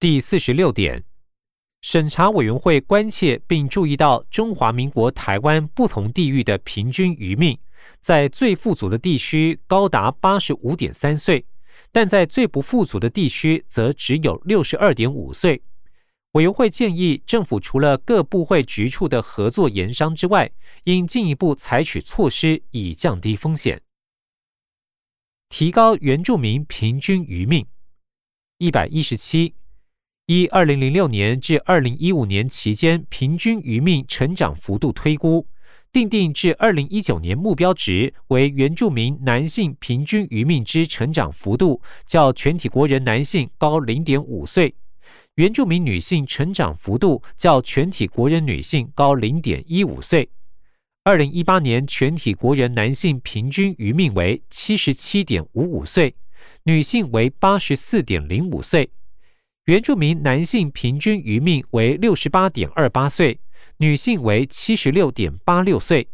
第四十六点，审查委员会关切并注意到中华民国台湾不同地域的平均余命，在最富足的地区高达八十五点三岁，但在最不富足的地区则只有六十二点五岁。委员会建议政府除了各部会局处的合作研商之外，应进一步采取措施以降低风险，提高原住民平均余命。一百一十七。依二零零六年至二零一五年期间平均余命成长幅度推估，定定至二零一九年目标值为原住民男性平均余命之成长幅度较全体国人男性高零点五岁，原住民女性成长幅度较全体国人女性高零点一五岁。二零一八年全体国人男性平均余命为七十七点五五岁，女性为八十四点零五岁。原住民男性平均余命为六十八点二八岁，女性为七十六点八六岁。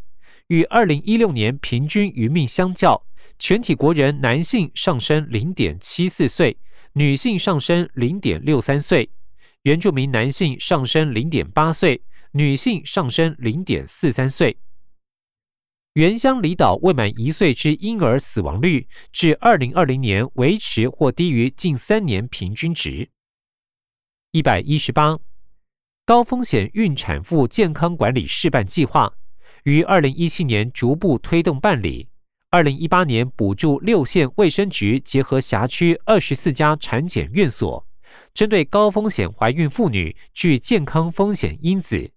与二零一六年平均余命相较，全体国人男性上升零点七四岁，女性上升零点六三岁。原住民男性上升零点八岁，女性上升零点四三岁。原乡离岛未满一岁之婴儿死亡率，至二零二零年维持或低于近三年平均值。一百一十八，高风险孕产妇健康管理示范计划于二零一七年逐步推动办理。二零一八年补助六县卫生局结合辖区二十四家产检院所，针对高风险怀孕妇女具健康风险因子。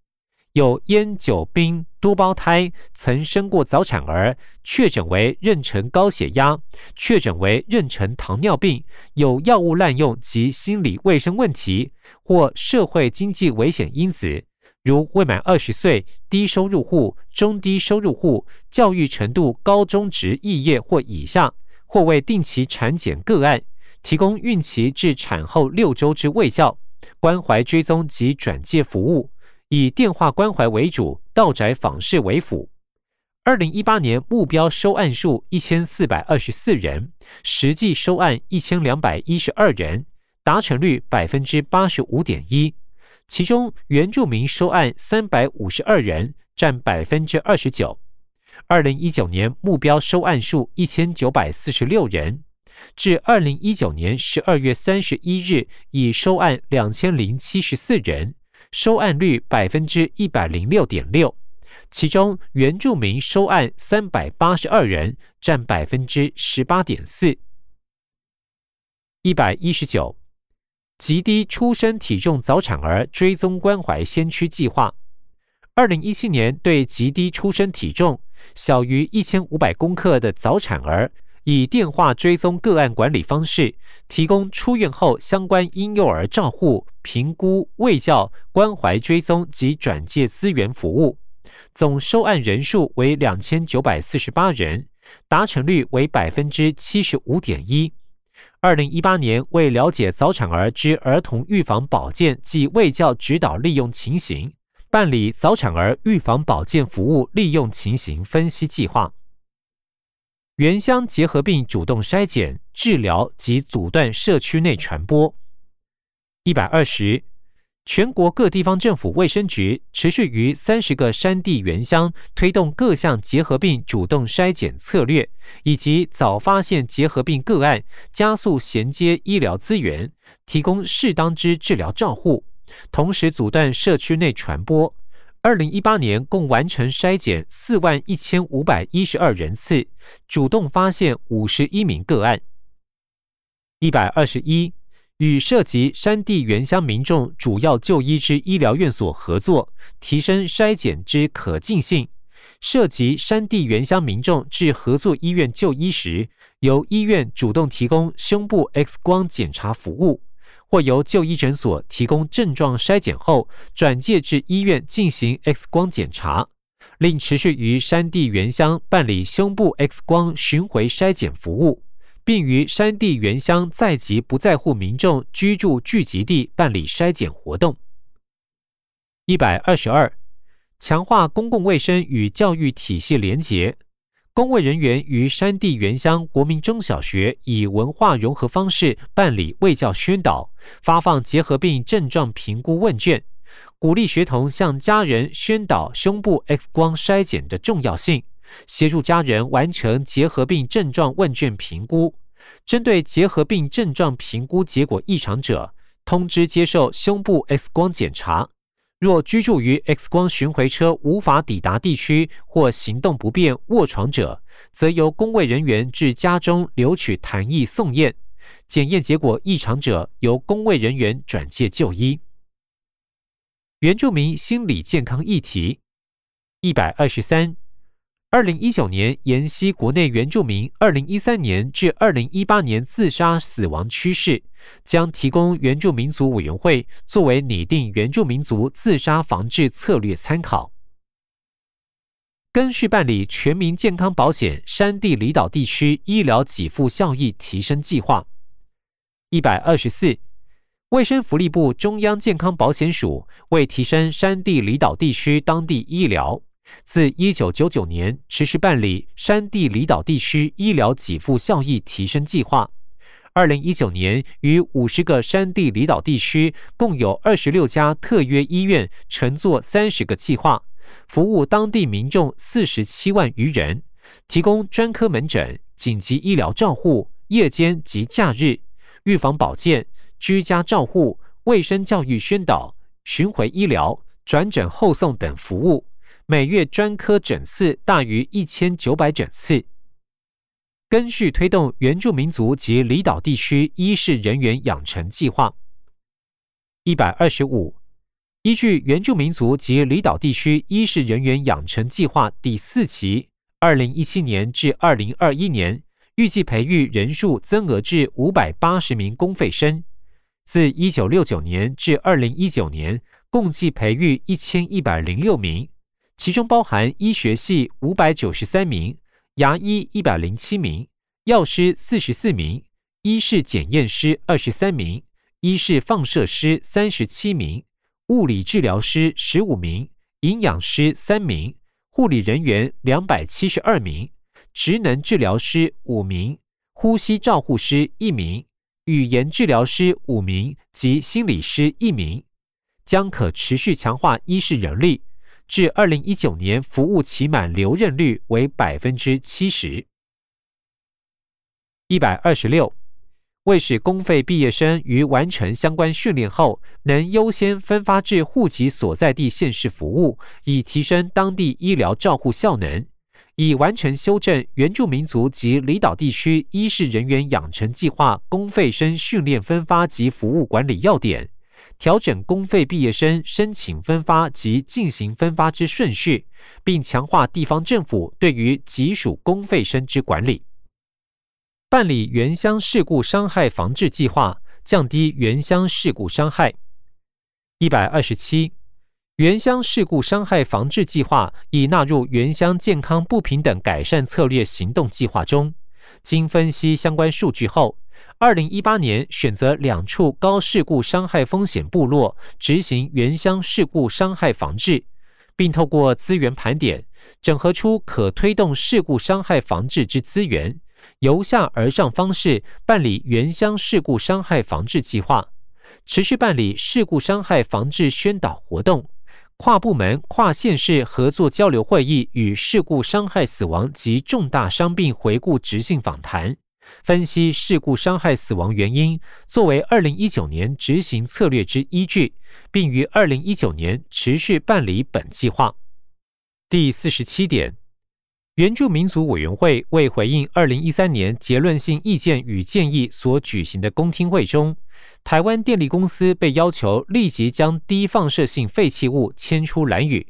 有烟酒冰多胞胎，曾生过早产儿，确诊为妊娠高血压，确诊为妊娠糖尿病，有药物滥用及心理卫生问题或社会经济危险因子，如未满二十岁、低收入户、中低收入户、教育程度高中职肄业或以下，或未定期产检个案，提供孕期至产后六周之卫教、关怀追踪及转介服务。以电话关怀为主，到宅访视为辅。二零一八年目标收案数一千四百二十四人，实际收案一千两百一十二人，达成率百分之八十五点一。其中原住民收案三百五十二人，占百分之二十九。二零一九年目标收案数一千九百四十六人，至二零一九年十二月三十一日已收案两千零七十四人。收案率百分之一百零六点六，其中原住民收案三百八十二人，占百分之十八点四。一百一十九，极低出生体重早产儿追踪关怀先驱计划，二零一七年对极低出生体重小于一千五百公克的早产儿。以电话追踪个案管理方式，提供出院后相关婴幼儿照护、评估、卫教、关怀追踪及转介资源服务。总收案人数为两千九百四十八人，达成率为百分之七十五点一。二零一八年为了解早产儿之儿童预防保健及卫教指导利用情形，办理早产儿预防保健服务利用情形分析计划。原乡结核病主动筛检、治疗及阻断社区内传播。一百二十，全国各地方政府卫生局持续于三十个山地原乡推动各项结核病主动筛检策略，以及早发现结核病个案，加速衔接医疗资源，提供适当之治疗照护，同时阻断社区内传播。二零一八年共完成筛检四万一千五百一十二人次，主动发现五十一名个案。一百二十一与涉及山地原乡民众主要就医之医疗院所合作，提升筛检之可进性。涉及山地原乡民众至合作医院就医时，由医院主动提供胸部 X 光检查服务。或由就医诊所提供症状筛检后，转介至医院进行 X 光检查，另持续于山地原乡办理胸部 X 光巡回筛检服务，并于山地原乡在籍不在户民众居住聚集地办理筛检活动。一百二十二，强化公共卫生与教育体系连结。公卫人员于山地原乡国民中小学以文化融合方式办理卫教宣导，发放结核病症状评估问卷，鼓励学童向家人宣导胸部 X 光筛检的重要性，协助家人完成结核病症状问卷评估。针对结核病症状评估结果异常者，通知接受胸部 X 光检查。若居住于 X 光巡回车无法抵达地区或行动不便卧床者，则由工卫人员至家中留取痰液送验。检验结果异常者，由工卫人员转介就医。原住民心理健康议题一百二十三。二零一九年研析国内原住民二零一三年至二零一八年自杀死亡趋势，将提供原住民族委员会作为拟定原住民族自杀防治策略参考。根续办理全民健康保险山地离岛地区医疗给付效益提升计划。一百二十四，卫生福利部中央健康保险署为提升山地离岛地区当地医疗。自一九九九年持续办理山地离岛地区医疗给付效益提升计划，二零一九年于五十个山地离岛地区共有二十六家特约医院乘坐三十个计划，服务当地民众四十七万余人，提供专科门诊、紧急医疗照护、夜间及假日预防保健、居家照护、卫生教育宣导、巡回医疗、转诊后送等服务。每月专科诊次大于一千九百诊次。根续推动原住民族及离岛地区医事人员养成计划。一百二十五，依据原住民族及离岛地区医事人员养成计划第四期，二零一七年至二零二一年，预计培育人数增额至五百八十名公费生。自一九六九年至二零一九年，共计培育一千一百零六名。其中包含医学系五百九十三名，牙医一百零七名，药师四十四名，医事检验师二十三名，医事放射师三十七名，物理治疗师十五名，营养师三名，护理人员两百七十二名，职能治疗师五名，呼吸照护师一名，语言治疗师五名及心理师一名，将可持续强化医事人力。至二零一九年，服务期满留任率为百分之七十。一百二十六，为使公费毕业生于完成相关训练后，能优先分发至户籍所在地县市服务，以提升当地医疗照护效能，已完成修正原住民族及离岛地区医事人员养成计划公费生训练分发及服务管理要点。调整公费毕业生申请分发及进行分发之顺序，并强化地方政府对于籍属公费生之管理。办理原乡事故伤害防治计划，降低原乡事故伤害。一百二十七，原乡事故伤害防治计划已纳入原乡健康不平等改善策略行动计划中。经分析相关数据后。二零一八年选择两处高事故伤害风险部落执行原乡事故伤害防治，并透过资源盘点，整合出可推动事故伤害防治之资源，由下而上方式办理原乡事故伤害防治计划，持续办理事故伤害防治宣导活动，跨部门、跨县市合作交流会议与事故伤害死亡及重大伤病回顾执行访谈。分析事故伤害死亡原因，作为二零一九年执行策略之依据，并于二零一九年持续办理本计划。第四十七点，原住民族委员会为回应二零一三年结论性意见与建议所举行的公听会中，台湾电力公司被要求立即将低放射性废弃物迁出蓝屿。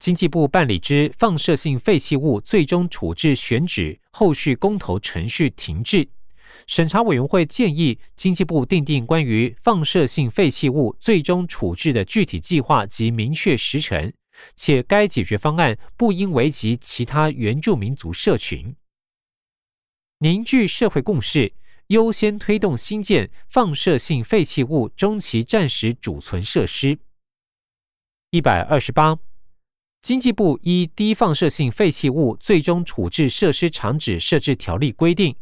经济部办理之放射性废弃物最终处置选址后续公投程序停滞，审查委员会建议经济部订定关于放射性废弃物最终处置的具体计划及明确时程，且该解决方案不应危及其他原住民族社群，凝聚社会共识，优先推动新建放射性废弃物中期暂时储存设施。一百二十八。经济部依低放射性废弃物最终处置设施厂址设置条例规定，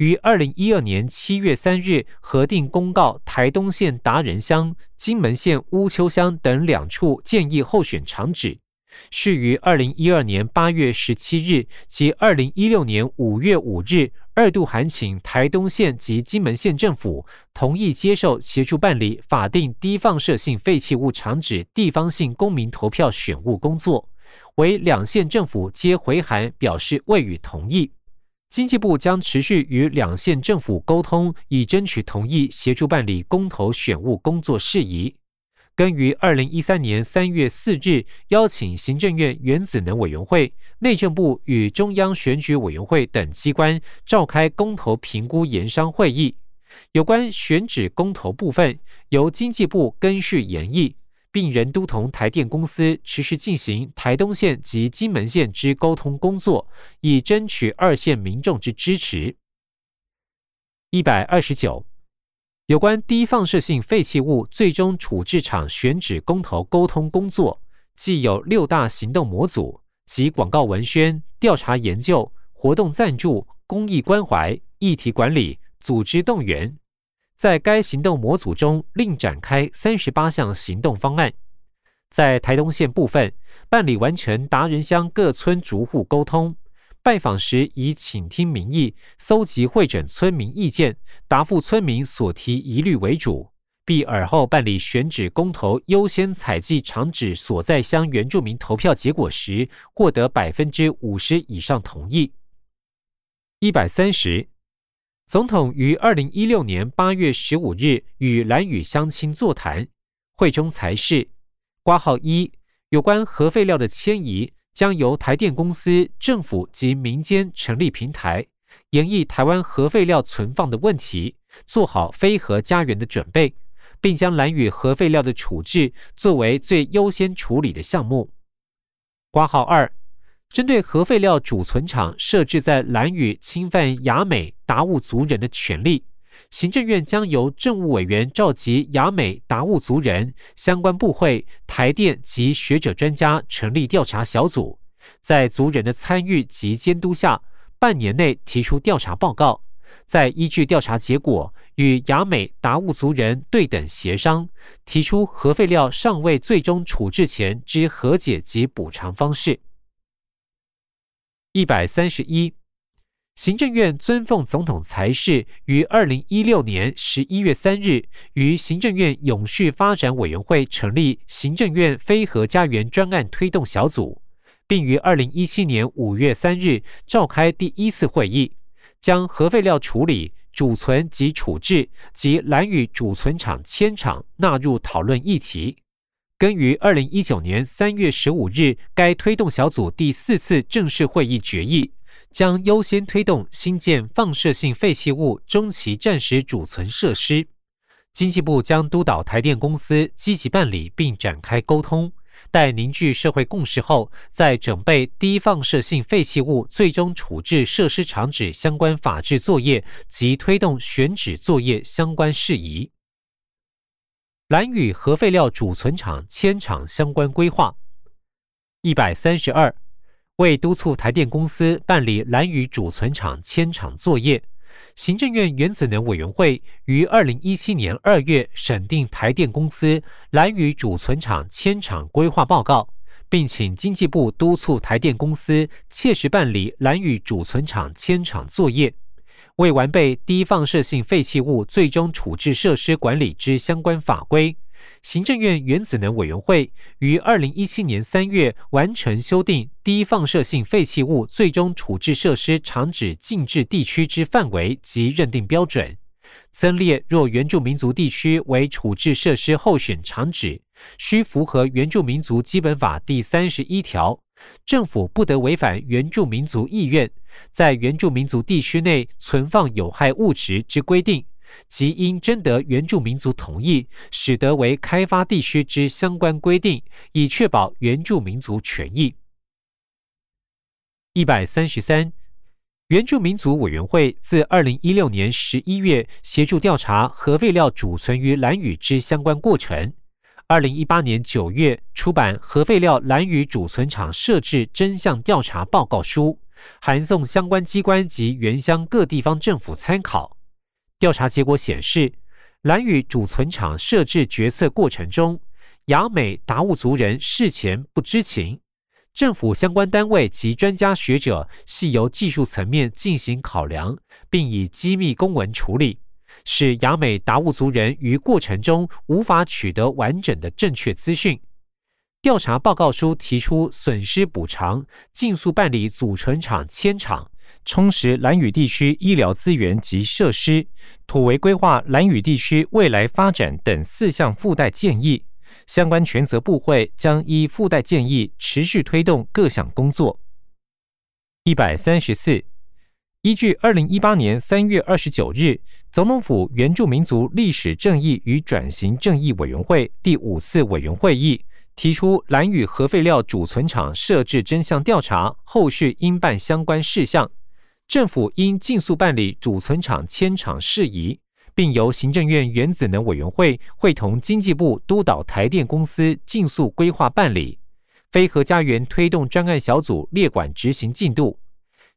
于二零一二年七月三日核定公告台东县达人乡、金门县乌丘乡等两处建议候选场址，是于二零一二年八月十七日及二零一六年五月五日。二度函请台东县及金门县政府同意接受协助办理法定低放射性废弃物场址地方性公民投票选务工作，为两县政府皆回函表示未予同意。经济部将持续与两县政府沟通，以争取同意协助办理公投选务工作事宜。根于二零一三年三月四日邀请行政院原子能委员会、内政部与中央选举委员会等机关召开公投评估研商会议，有关选址公投部分由经济部根续研议，并人都同台电公司持续进行台东县及金门县之沟通工作，以争取二线民众之支持。一百二十九。有关低放射性废弃物最终处置厂选址公投沟通工作，既有六大行动模组及广告文宣、调查研究、活动赞助、公益关怀、议题管理、组织动员。在该行动模组中，另展开三十八项行动方案。在台东县部分，办理完成达人乡各村逐户沟通。拜访时以倾听民意、搜集会诊村民意见、答复村民所提疑虑为主，并尔后办理选址公投优先采集场址所在乡原住民投票结果时，获得百分之五十以上同意。一百三十，总统于二零一六年八月十五日与蓝屿乡亲座谈会中才是挂号一有关核废料的迁移。将由台电公司、政府及民间成立平台，研议台湾核废料存放的问题，做好非核家园的准备，并将蓝屿核废料的处置作为最优先处理的项目。挂号二，针对核废料储存厂设置在蓝屿侵犯雅美达悟族人的权利。行政院将由政务委员召集雅美达悟族人相关部会、台电及学者专家成立调查小组，在族人的参与及监督下，半年内提出调查报告，再依据调查结果与雅美达悟族人对等协商，提出核废料尚未最终处置前之和解及补偿方式。一百三十一。行政院遵奉总统裁示，于二零一六年十一月三日于行政院永续发展委员会成立行政院非核家园专案推动小组，并于二零一七年五月三日召开第一次会议，将核废料处理、储存及处置及蓝屿储存厂迁厂纳入讨论议题。根于二零一九年三月十五日该推动小组第四次正式会议决议。将优先推动新建放射性废弃物中期暂时储存设施。经济部将督导台电公司积极办理并展开沟通，待凝聚社会共识后，再准备低放射性废弃物最终处置设施厂址相关法制作业及推动选址作业相关事宜。蓝屿核废料储存厂迁厂相关规划一百三十二。为督促台电公司办理蓝屿储存厂迁厂作业，行政院原子能委员会于二零一七年二月审定台电公司蓝屿储存厂迁厂规划报告，并请经济部督促台电公司切实办理蓝屿储存厂迁厂作业。为完备低放射性废弃物最终处置设施管理之相关法规。行政院原子能委员会于二零一七年三月完成修订低放射性废弃物最终处置设施厂址禁制地区之范围及认定标准，增列若原住民族地区为处置设施候选厂址，需符合原住民族基本法第三十一条，政府不得违反原住民族意愿，在原住民族地区内存放有害物质之规定。即应征得原住民族同意，使得为开发地区之相关规定，以确保原住民族权益。一百三十三，原住民族委员会自二零一六年十一月协助调查核废料储存于蓝屿之相关过程。二零一八年九月出版《核废料蓝屿储存厂设置真相调查报告书》，函送相关机关及原乡各地方政府参考。调查结果显示，蓝屿储存厂设置决策过程中，雅美达悟族人事前不知情。政府相关单位及专家学者系由技术层面进行考量，并以机密公文处理，使雅美达悟族人于过程中无法取得完整的正确资讯。调查报告书提出损失补偿、尽速办理组成厂迁厂、充实蓝屿地区医疗资源及设施、土为规划蓝屿地区未来发展等四项附带建议。相关权责部会将依附带建议持续推动各项工作。一百三十四，依据二零一八年三月二十九日总统府原住民族历史正义与转型正义委员会第五次委员会议提出，蓝屿核废料储存厂设置真相调查，后续应办相关事项，政府应尽速办理储存厂迁厂事宜。并由行政院原子能委员会会同经济部督导台电公司尽速规划办理，非核家园推动专案小组列管执行进度。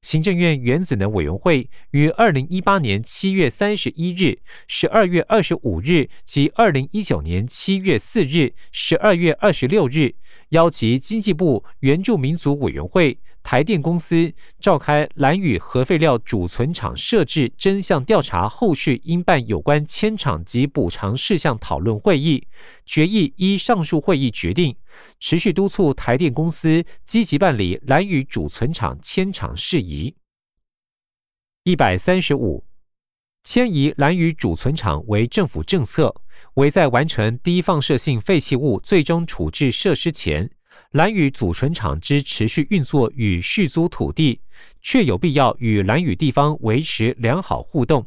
行政院原子能委员会于二零一八年七月三十一日、十二月二十五日及二零一九年七月四日、十二月二十六日，邀集经济部原住民族委员会。台电公司召开蓝屿核废料储存厂设置真相调查后续应办有关迁厂及补偿事项讨论会议，决议依上述会议决定，持续督促台电公司积极办理蓝屿储存厂迁厂事宜。一百三十五，迁移蓝屿储存厂为政府政策，为在完成低放射性废弃物最终处置设施前。蓝屿祖存厂之持续运作与续租土地，确有必要与蓝屿地方维持良好互动。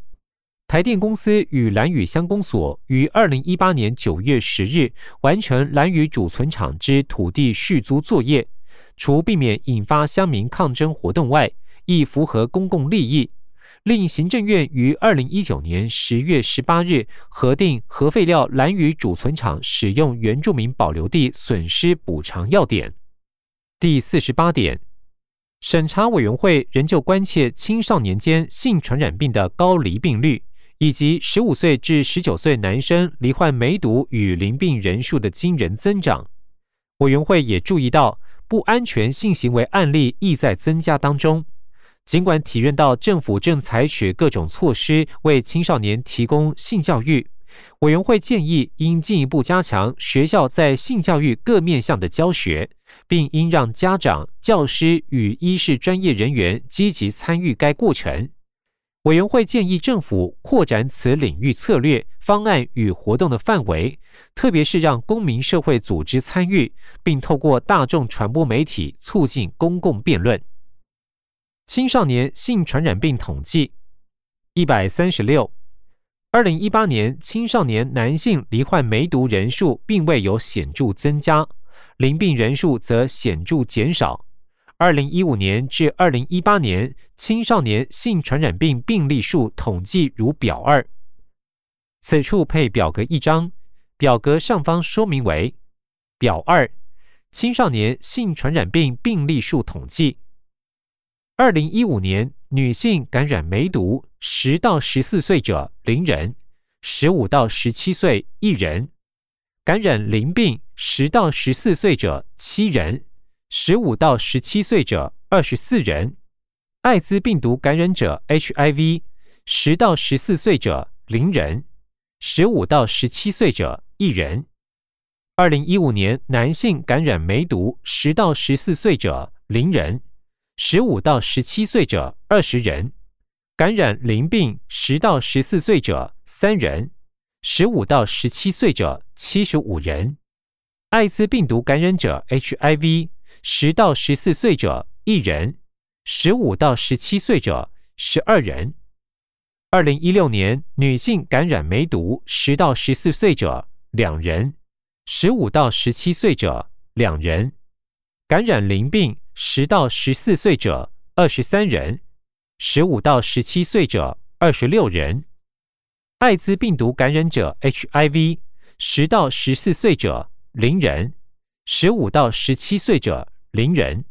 台电公司与蓝屿乡公所于二零一八年九月十日完成蓝屿储存厂之土地续租作业，除避免引发乡民抗争活动外，亦符合公共利益。令行政院于二零一九年十月十八日核定核废料蓝屿储存厂使用原住民保留地损失补偿要点。第四十八点，审查委员会仍旧关切青少年间性传染病的高离病率，以及十五岁至十九岁男生罹患梅毒与淋病人数的惊人增长。委员会也注意到，不安全性行为案例亦在增加当中。尽管体认到政府正采取各种措施为青少年提供性教育，委员会建议应进一步加强学校在性教育各面向的教学，并应让家长、教师与医事专业人员积极参与该过程。委员会建议政府扩展此领域策略方案与活动的范围，特别是让公民社会组织参与，并透过大众传播媒体促进公共辩论。青少年性传染病统计一百三十六，二零一八年青少年男性罹患梅毒人数并未有显著增加，淋病人数则显著减少。二零一五年至二零一八年青少年性传染病病例数统计如表二，此处配表格一张，表格上方说明为表二青少年性传染病病例数统计。二零一五年，女性感染梅毒，十到十四岁者零人，十五到十七岁一人；感染淋病，十到十四岁者七人，十五到十七岁者二十四人；艾滋病毒感染者 HIV，十到十四岁者零人，十五到十七岁者一人。二零一五年，男性感染梅毒，十到十四岁者零人。十五到十七岁者二十人，感染淋病十到十四岁者三人，十五到十七岁者七十五人，艾滋病毒感染者 HIV 十到十四岁者一人，十五到十七岁者十二人。二零一六年女性感染梅毒十到十四岁者两人，十五到十七岁者两人，感染淋病。十到十四岁者二十三人，十五到十七岁者二十六人，艾滋病毒感染者 HIV，十到十四岁者零人；十五到十七岁者零人。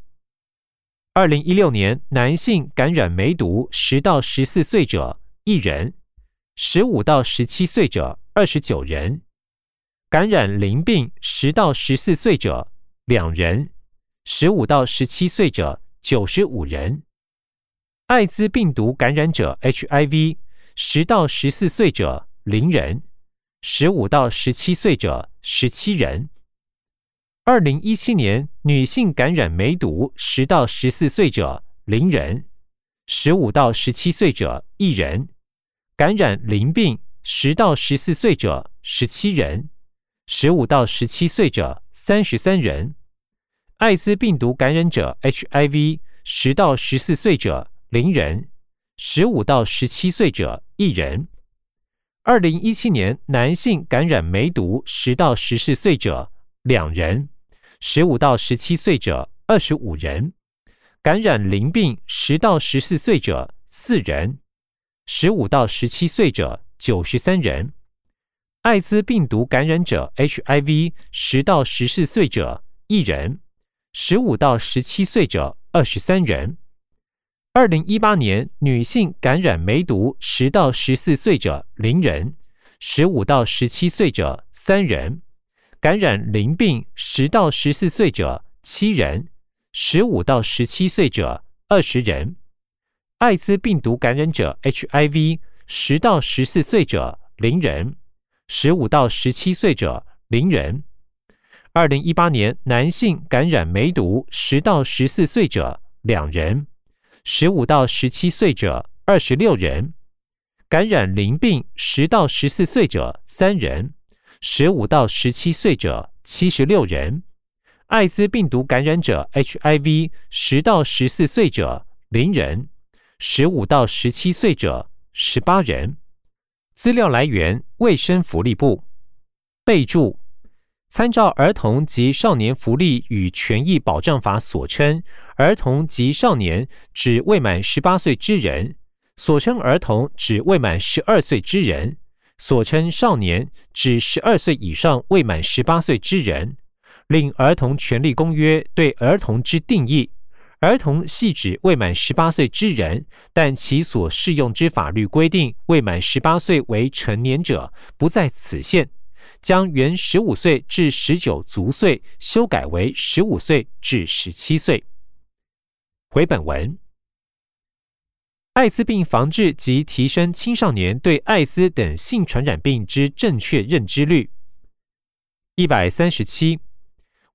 二零一六年男性感染梅毒十到十四岁者一人，十五到十七岁者二十九人；感染淋病十到十四岁者两人，十五到十七岁者九十五人；艾滋病毒感染者 HIV 十到十四岁者零人，十五到十七岁者十七人。二零一七年，女性感染梅毒十到十四岁者零人，十五到十七岁者一人；感染淋病十到十四岁者十七人，十五到十七岁者三十三人；艾滋病毒感染者 HIV 十到十四岁者零人，十五到十七岁者一人。二零一七年，男性感染梅毒十到十四岁者两人。十五到十七岁者二十五人，感染淋病十到十四岁者四人，十五到十七岁者九十三人，艾滋病毒感染者 HIV 十到十四岁者一人，十五到十七岁者二十三人。二零一八年女性感染梅毒十到十四岁者零人，十五到十七岁者三人。感染淋病十到十四岁者七人，十五到十七岁者二十人；艾滋病毒感染者 HIV 十到十四岁者零人，十五到十七岁者零人。二零一八年男性感染梅毒十到十四岁者两人，十五到十七岁者二十六人；感染淋病十到十四岁者三人。十五到十七岁者七十六人，艾滋病毒感染者 HIV 十到十四岁者零人，十五到十七岁者十八人。资料来源：卫生福利部。备注：参照《儿童及少年福利与权益保障法》所称，儿童及少年指未满十八岁之人，所称儿童指未满十二岁之人。所称少年指十二岁以上未满十八岁之人。另《儿童权利公约》对儿童之定义，儿童系指未满十八岁之人，但其所适用之法律规定未满十八岁为成年者不在此限，将原十五岁至十九足岁修改为十五岁至十七岁。回本文。艾滋病防治及提升青少年对艾滋等性传染病之正确认知率。一百三十七，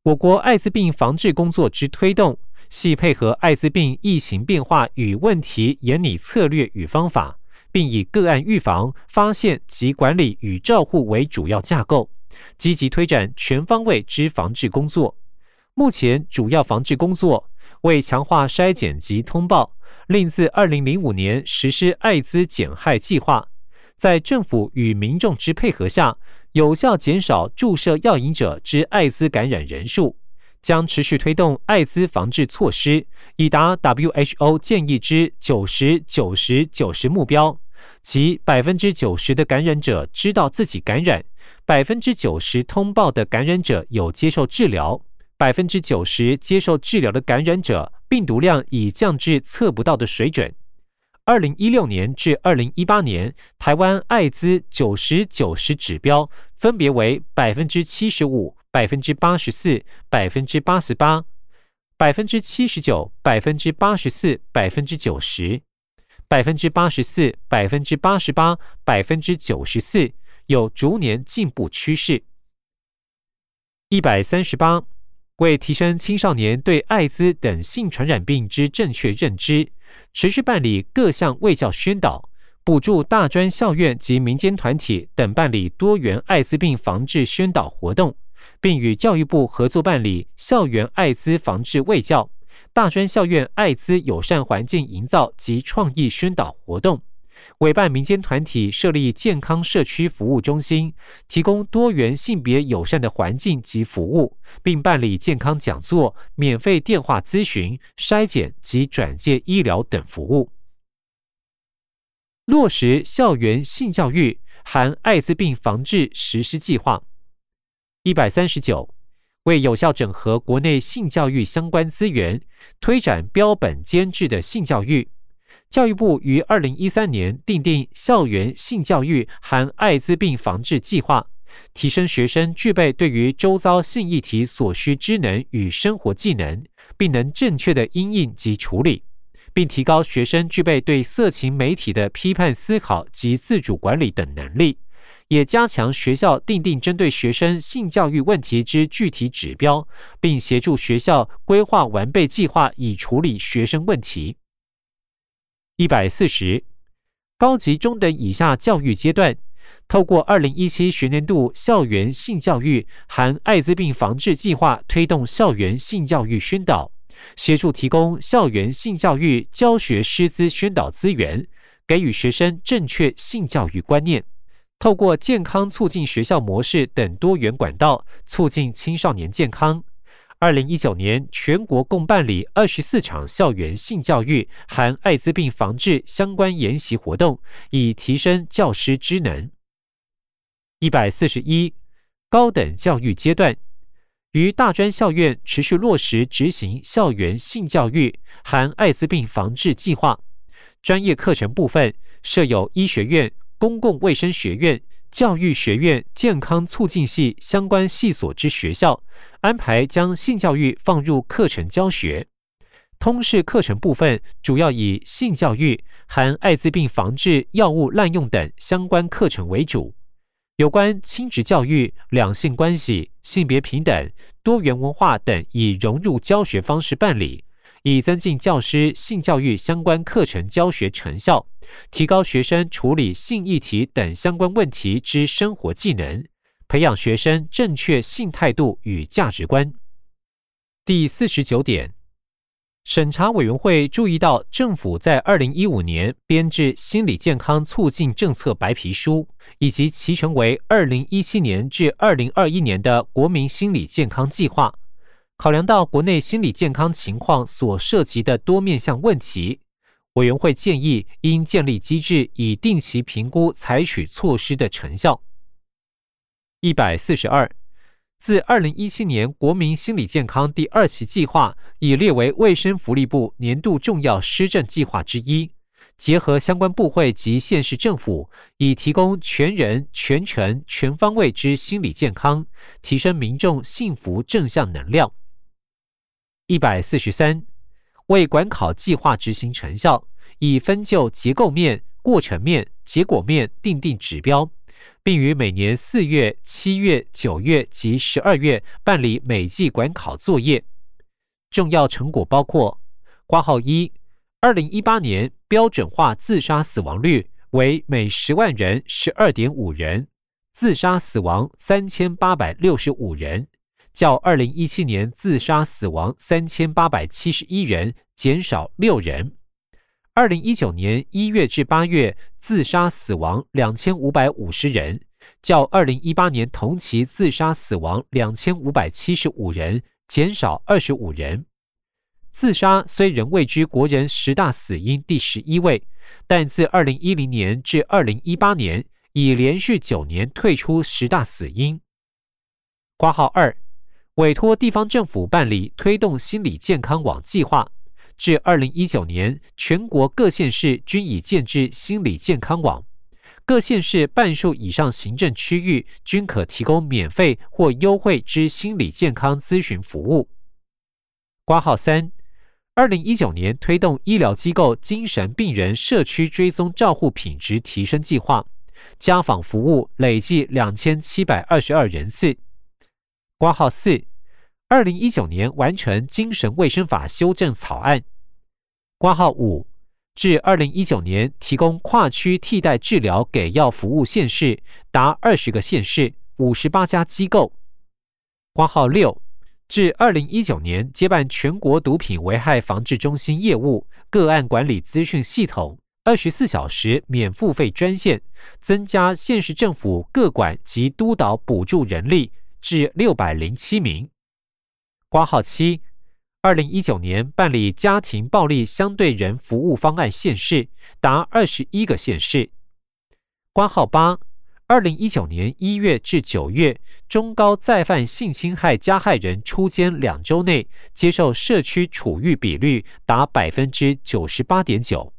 我国艾滋病防治工作之推动，系配合艾滋病疫情变化与问题研拟策略与方法，并以个案预防、发现及管理与照护为主要架构，积极推展全方位之防治工作。目前主要防治工作为强化筛检及通报。另自二零零五年实施艾滋减害计划，在政府与民众之配合下，有效减少注射药瘾者之艾滋感染人数，将持续推动艾滋防治措施，以达 WHO 建议之九十九十九十目标，即百分之九十的感染者知道自己感染，百分之九十通报的感染者有接受治疗。百分之九十接受治疗的感染者病毒量已降至测不到的水准。二零一六年至二零一八年，台湾艾滋九十九十指标分别为百分之七十五、百分之八十四、百分之八十八、百分之七十九、百分之八十四、百分之九十、百分之八十四、百分之八十八、百分之九十四，有逐年进步趋势。一百三十八。为提升青少年对艾滋等性传染病之正确认知，持续办理各项卫教宣导，补助大专校院及民间团体等办理多元艾滋病防治宣导活动，并与教育部合作办理校园艾滋防治卫教、大专校院艾滋友善环境营造及创意宣导活动。委办民间团体设立健康社区服务中心，提供多元性别友善的环境及服务，并办理健康讲座、免费电话咨询、筛检及转介医疗等服务。落实校园性教育含艾滋病防治实施计划。一百三十九，为有效整合国内性教育相关资源，推展标本兼治的性教育，教育部于二零一三年订定校园性教育含艾滋病防治计划，提升学生具备对于周遭性议题所需知能与生活技能，并能正确的应应及处理，并提高学生具备对色情媒体的批判思考及自主管理等能力。也加强学校订定针对学生性教育问题之具体指标，并协助学校规划完备计划以处理学生问题。一百四十，高级中等以下教育阶段，透过二零一七学年度校园性教育含艾滋病防治计划，推动校园性教育宣导，协助提供校园性教育教学师资宣导资源，给予学生正确性教育观念。透过健康促进学校模式等多元管道，促进青少年健康。二零一九年，全国共办理二十四场校园性教育含艾滋病防治相关研习活动，以提升教师知能。一百四十一，高等教育阶段，于大专校院持续落实执行校园性教育含艾滋病防治计划，专业课程部分设有医学院。公共卫生学院、教育学院、健康促进系相关系所之学校，安排将性教育放入课程教学。通识课程部分主要以性教育、含艾滋病防治、药物滥用等相关课程为主。有关亲职教育、两性关系、性别平等、多元文化等，以融入教学方式办理。以增进教师性教育相关课程教学成效，提高学生处理性议题等相关问题之生活技能，培养学生正确性态度与价值观。第四十九点，审查委员会注意到，政府在二零一五年编制心理健康促进政策白皮书，以及其成为二零一七年至二零二一年的国民心理健康计划。考量到国内心理健康情况所涉及的多面向问题，委员会建议应建立机制，以定期评估采取措施的成效。一百四十二，自二零一七年国民心理健康第二期计划已列为卫生福利部年度重要施政计划之一，结合相关部会及县市政府，以提供全人、全程、全方位之心理健康，提升民众幸福正向能量。一百四十三，为管考计划执行成效，以分就结构面、过程面、结果面定定指标，并于每年四月、七月、九月及十二月办理每季管考作业。重要成果包括：挂号一，二零一八年标准化自杀死亡率为每十万人十二点五人，自杀死亡三千八百六十五人。较二零一七年自杀死亡三千八百七十一人减少六人，二零一九年一月至八月自杀死亡两千五百五十人，较二零一八年同期自杀死亡两千五百七十五人减少二十五人。自杀虽仍位居国人十大死因第十一位，但自二零一零年至二零一八年已连续九年退出十大死因。挂号二。委托地方政府办理推动心理健康网计划，至二零一九年，全国各县市均已建制心理健康网，各县市半数以上行政区域均可提供免费或优惠之心理健康咨询服务。挂号三，二零一九年推动医疗机构精神病人社区追踪照护品质提升计划，家访服务累计两千七百二十二人次。挂号四。二零一九年完成精神卫生法修正草案，挂号五至二零一九年提供跨区替代治疗给药服务县市达二十个县市五十八家机构，挂号六至二零一九年接办全国毒品危害防治中心业务个案管理资讯系统二十四小时免付费专线，增加县市政府各管及督导补助人力至六百零七名。挂号七，二零一九年办理家庭暴力相对人服务方案县市达二十一个县市。挂号八，二零一九年一月至九月，中高再犯性侵害加害人出监两周内接受社区处遇比率达百分之九十八点九。